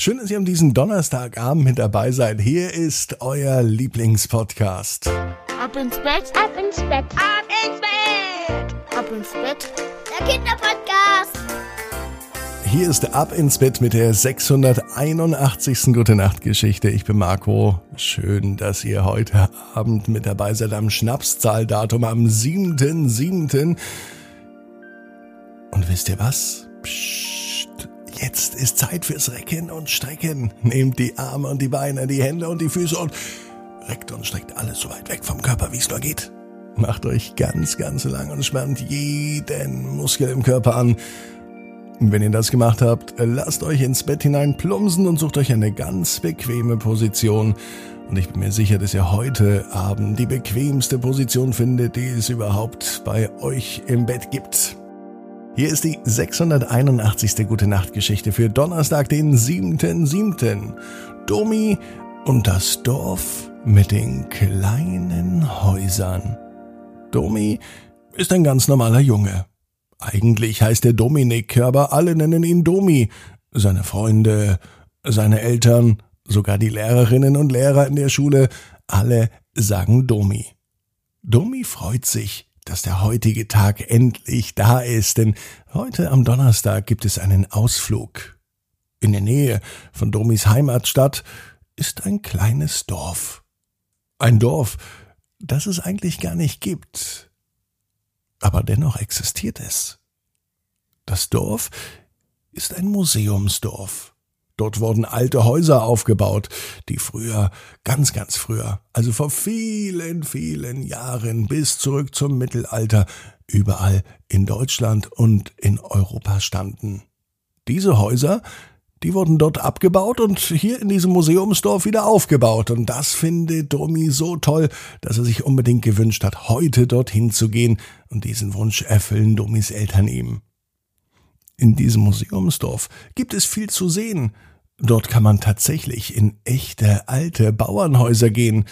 Schön, dass ihr am diesen Donnerstagabend mit dabei seid. Hier ist euer Lieblingspodcast. Ab ins Bett, ab ins Bett, ab ins Bett, ab ins Bett. Der Kinderpodcast. Hier ist Ab ins Bett mit der 681. Gute Nacht Geschichte. Ich bin Marco. Schön, dass ihr heute Abend mit dabei seid am Schnapszahldatum am 7.7. Und wisst ihr was? Psst, jetzt ist Zeit fürs Recken und Strecken. Nehmt die Arme und die Beine, die Hände und die Füße und reckt und streckt alles so weit weg vom Körper, wie es nur geht. Macht euch ganz, ganz lang und spannt jeden Muskel im Körper an. Wenn ihr das gemacht habt, lasst euch ins Bett hinein plumpsen und sucht euch eine ganz bequeme Position. Und ich bin mir sicher, dass ihr heute Abend die bequemste Position findet, die es überhaupt bei euch im Bett gibt. Hier ist die 681. Gute Nacht Geschichte für Donnerstag, den 7.7. Domi und das Dorf mit den kleinen Häusern. Domi ist ein ganz normaler Junge. Eigentlich heißt er Dominik, aber alle nennen ihn Domi. Seine Freunde, seine Eltern, sogar die Lehrerinnen und Lehrer in der Schule, alle sagen Domi. Domi freut sich, dass der heutige Tag endlich da ist, denn heute am Donnerstag gibt es einen Ausflug. In der Nähe von Domis Heimatstadt ist ein kleines Dorf. Ein Dorf, das es eigentlich gar nicht gibt. Aber dennoch existiert es. Das Dorf ist ein Museumsdorf. Dort wurden alte Häuser aufgebaut, die früher, ganz, ganz früher, also vor vielen, vielen Jahren bis zurück zum Mittelalter, überall in Deutschland und in Europa standen. Diese Häuser, die wurden dort abgebaut und hier in diesem Museumsdorf wieder aufgebaut. Und das findet Domi so toll, dass er sich unbedingt gewünscht hat, heute dorthin zu gehen und diesen Wunsch erfüllen Domis Eltern ihm. In diesem Museumsdorf gibt es viel zu sehen. Dort kann man tatsächlich in echte alte Bauernhäuser gehen.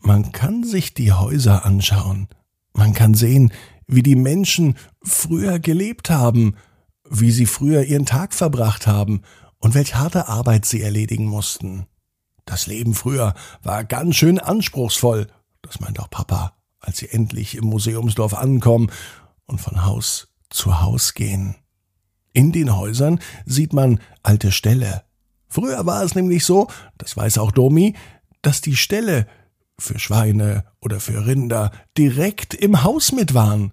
Man kann sich die Häuser anschauen. Man kann sehen, wie die Menschen früher gelebt haben, wie sie früher ihren Tag verbracht haben und welch harte Arbeit sie erledigen mussten. Das Leben früher war ganz schön anspruchsvoll, das meint auch Papa, als sie endlich im Museumsdorf ankommen und von Haus zu Haus gehen. In den Häusern sieht man alte Ställe, Früher war es nämlich so, das weiß auch Domi, dass die Ställe für Schweine oder für Rinder direkt im Haus mit waren.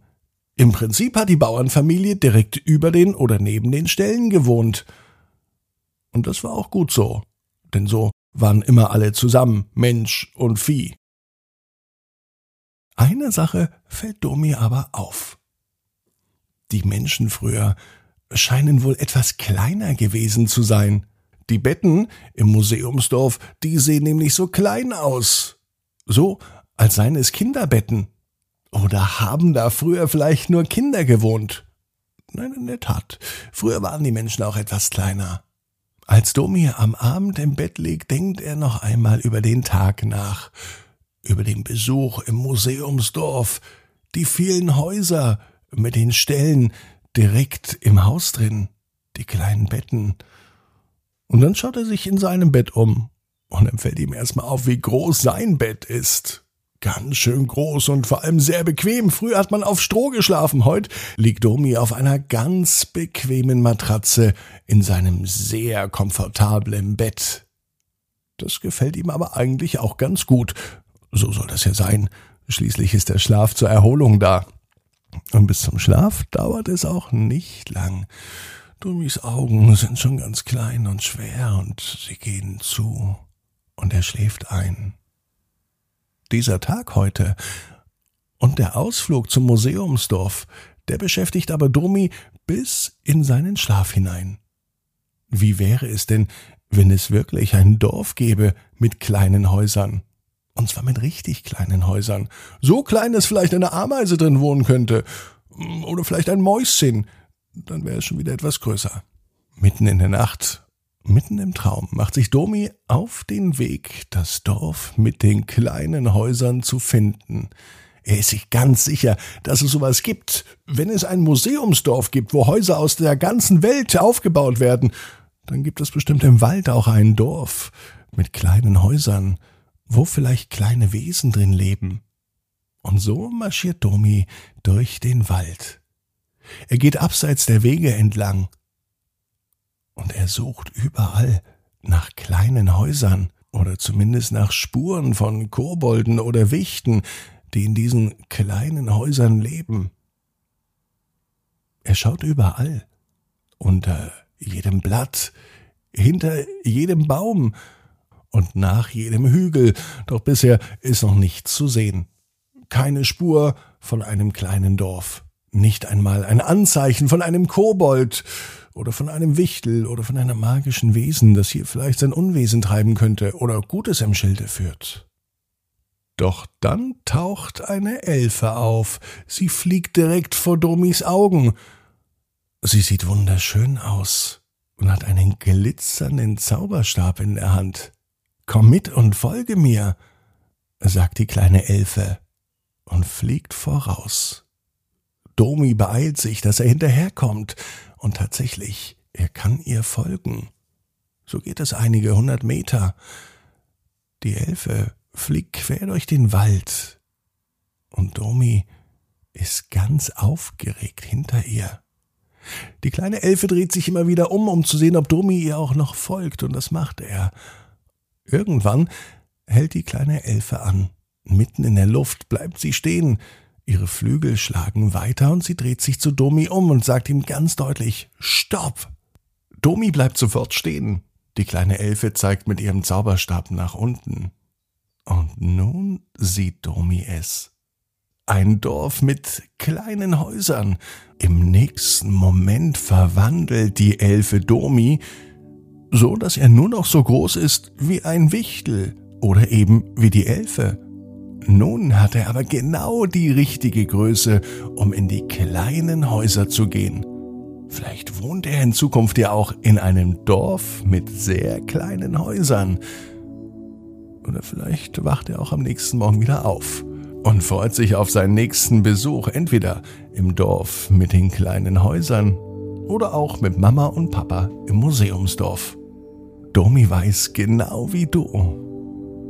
Im Prinzip hat die Bauernfamilie direkt über den oder neben den Ställen gewohnt. Und das war auch gut so, denn so waren immer alle zusammen, Mensch und Vieh. Eine Sache fällt Domi aber auf. Die Menschen früher scheinen wohl etwas kleiner gewesen zu sein. Die Betten im Museumsdorf, die sehen nämlich so klein aus. So, als seien es Kinderbetten. Oder haben da früher vielleicht nur Kinder gewohnt? Nein, in der Tat. Früher waren die Menschen auch etwas kleiner. Als Domir am Abend im Bett liegt, denkt er noch einmal über den Tag nach, über den Besuch im Museumsdorf, die vielen Häuser mit den Ställen direkt im Haus drin, die kleinen Betten und dann schaut er sich in seinem Bett um. Und dann fällt ihm erstmal auf, wie groß sein Bett ist. Ganz schön groß und vor allem sehr bequem. Früher hat man auf Stroh geschlafen. Heute liegt Domi auf einer ganz bequemen Matratze in seinem sehr komfortablen Bett. Das gefällt ihm aber eigentlich auch ganz gut. So soll das ja sein. Schließlich ist der Schlaf zur Erholung da. Und bis zum Schlaf dauert es auch nicht lang. Dummis Augen sind schon ganz klein und schwer und sie gehen zu und er schläft ein. Dieser Tag heute und der Ausflug zum Museumsdorf, der beschäftigt aber Domi bis in seinen Schlaf hinein. Wie wäre es denn, wenn es wirklich ein Dorf gäbe mit kleinen Häusern? Und zwar mit richtig kleinen Häusern. So klein, dass vielleicht eine Ameise drin wohnen könnte. Oder vielleicht ein Mäuschen dann wäre es schon wieder etwas größer. Mitten in der Nacht, mitten im Traum, macht sich Domi auf den Weg, das Dorf mit den kleinen Häusern zu finden. Er ist sich ganz sicher, dass es sowas gibt. Wenn es ein Museumsdorf gibt, wo Häuser aus der ganzen Welt aufgebaut werden, dann gibt es bestimmt im Wald auch ein Dorf mit kleinen Häusern, wo vielleicht kleine Wesen drin leben. Und so marschiert Domi durch den Wald. Er geht abseits der Wege entlang. Und er sucht überall nach kleinen Häusern oder zumindest nach Spuren von Kobolden oder Wichten, die in diesen kleinen Häusern leben. Er schaut überall, unter jedem Blatt, hinter jedem Baum und nach jedem Hügel, doch bisher ist noch nichts zu sehen. Keine Spur von einem kleinen Dorf, nicht einmal ein Anzeichen von einem Kobold oder von einem Wichtel oder von einem magischen Wesen, das hier vielleicht sein Unwesen treiben könnte oder Gutes im Schilde führt. Doch dann taucht eine Elfe auf. Sie fliegt direkt vor Domis Augen. Sie sieht wunderschön aus und hat einen glitzernden Zauberstab in der Hand. Komm mit und folge mir, sagt die kleine Elfe und fliegt voraus. Domi beeilt sich, dass er hinterherkommt, und tatsächlich, er kann ihr folgen. So geht es einige hundert Meter. Die Elfe fliegt quer durch den Wald, und Domi ist ganz aufgeregt hinter ihr. Die kleine Elfe dreht sich immer wieder um, um zu sehen, ob Domi ihr auch noch folgt, und das macht er. Irgendwann hält die kleine Elfe an. Mitten in der Luft bleibt sie stehen. Ihre Flügel schlagen weiter und sie dreht sich zu Domi um und sagt ihm ganz deutlich Stopp. Domi bleibt sofort stehen. Die kleine Elfe zeigt mit ihrem Zauberstab nach unten. Und nun sieht Domi es. Ein Dorf mit kleinen Häusern. Im nächsten Moment verwandelt die Elfe Domi, so dass er nur noch so groß ist wie ein Wichtel oder eben wie die Elfe. Nun hat er aber genau die richtige Größe, um in die kleinen Häuser zu gehen. Vielleicht wohnt er in Zukunft ja auch in einem Dorf mit sehr kleinen Häusern. Oder vielleicht wacht er auch am nächsten Morgen wieder auf und freut sich auf seinen nächsten Besuch, entweder im Dorf mit den kleinen Häusern oder auch mit Mama und Papa im Museumsdorf. Domi weiß genau wie du.